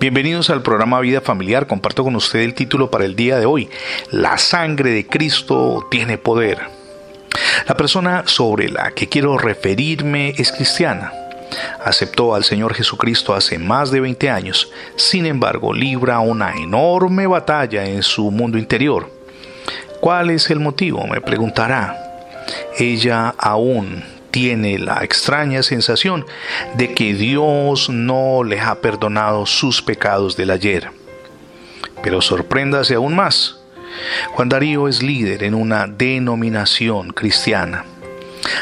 Bienvenidos al programa Vida Familiar. Comparto con usted el título para el día de hoy. La sangre de Cristo tiene poder. La persona sobre la que quiero referirme es cristiana. Aceptó al Señor Jesucristo hace más de 20 años. Sin embargo, libra una enorme batalla en su mundo interior. ¿Cuál es el motivo? Me preguntará. Ella aún tiene la extraña sensación de que Dios no le ha perdonado sus pecados del ayer. Pero sorpréndase aún más. Juan Darío es líder en una denominación cristiana.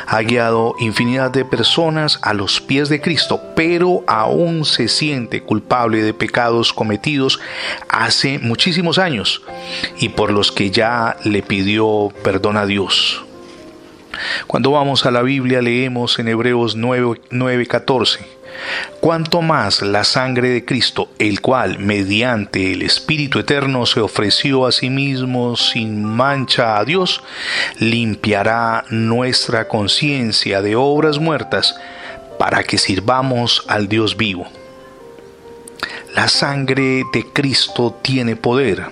Ha guiado infinidad de personas a los pies de Cristo, pero aún se siente culpable de pecados cometidos hace muchísimos años y por los que ya le pidió perdón a Dios. Cuando vamos a la Biblia leemos en Hebreos 9:14, cuanto más la sangre de Cristo, el cual mediante el Espíritu Eterno se ofreció a sí mismo sin mancha a Dios, limpiará nuestra conciencia de obras muertas para que sirvamos al Dios vivo. La sangre de Cristo tiene poder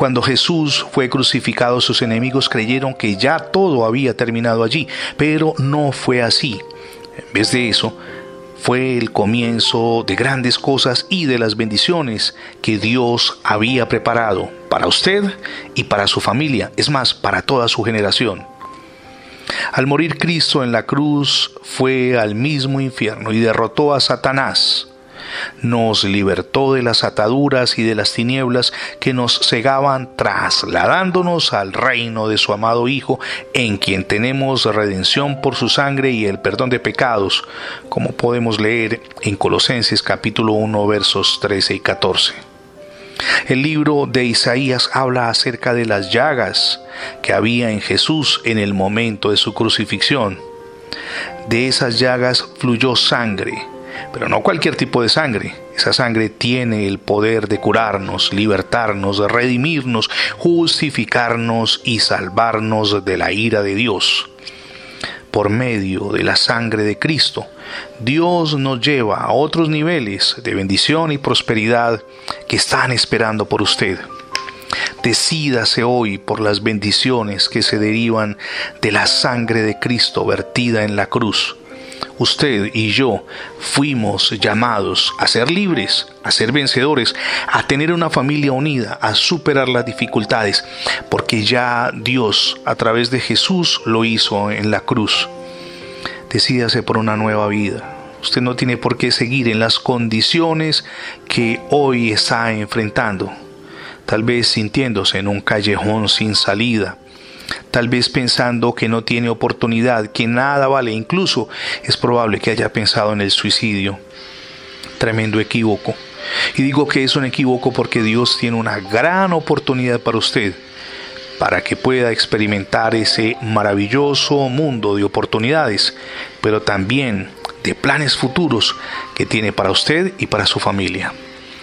cuando Jesús fue crucificado, sus enemigos creyeron que ya todo había terminado allí, pero no fue así. En vez de eso, fue el comienzo de grandes cosas y de las bendiciones que Dios había preparado para usted y para su familia, es más, para toda su generación. Al morir Cristo en la cruz fue al mismo infierno y derrotó a Satanás nos libertó de las ataduras y de las tinieblas que nos cegaban, trasladándonos al reino de su amado Hijo, en quien tenemos redención por su sangre y el perdón de pecados, como podemos leer en Colosenses capítulo 1 versos 13 y 14. El libro de Isaías habla acerca de las llagas que había en Jesús en el momento de su crucifixión. De esas llagas fluyó sangre, pero no cualquier tipo de sangre. Esa sangre tiene el poder de curarnos, libertarnos, redimirnos, justificarnos y salvarnos de la ira de Dios. Por medio de la sangre de Cristo, Dios nos lleva a otros niveles de bendición y prosperidad que están esperando por usted. Decídase hoy por las bendiciones que se derivan de la sangre de Cristo vertida en la cruz usted y yo fuimos llamados a ser libres, a ser vencedores, a tener una familia unida, a superar las dificultades, porque ya Dios a través de Jesús lo hizo en la cruz. Decídase por una nueva vida. Usted no tiene por qué seguir en las condiciones que hoy está enfrentando, tal vez sintiéndose en un callejón sin salida, tal vez pensando que no tiene oportunidad, que nada vale, incluso es probable que haya pensado en el suicidio. Tremendo equívoco. Y digo que es un equívoco porque Dios tiene una gran oportunidad para usted, para que pueda experimentar ese maravilloso mundo de oportunidades, pero también de planes futuros que tiene para usted y para su familia.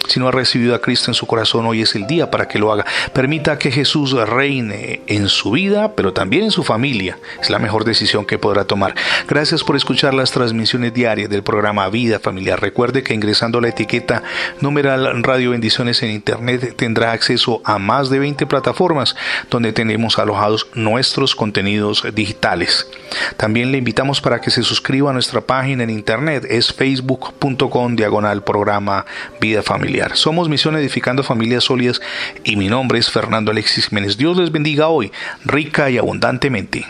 Si no ha recibido a Cristo en su corazón, hoy es el día para que lo haga. Permita que Jesús reine en su vida, pero también en su familia. Es la mejor decisión que podrá tomar. Gracias por escuchar las transmisiones diarias del programa Vida Familiar. Recuerde que ingresando a la etiqueta numeral Radio Bendiciones en Internet tendrá acceso a más de 20 plataformas donde tenemos alojados nuestros contenidos digitales. También le invitamos para que se suscriba a nuestra página en Internet. Es facebook.com diagonal programa Vida Familiar. Somos Misión Edificando Familias Sólidas y mi nombre es Fernando Alexis Jiménez. Dios les bendiga hoy, rica y abundantemente.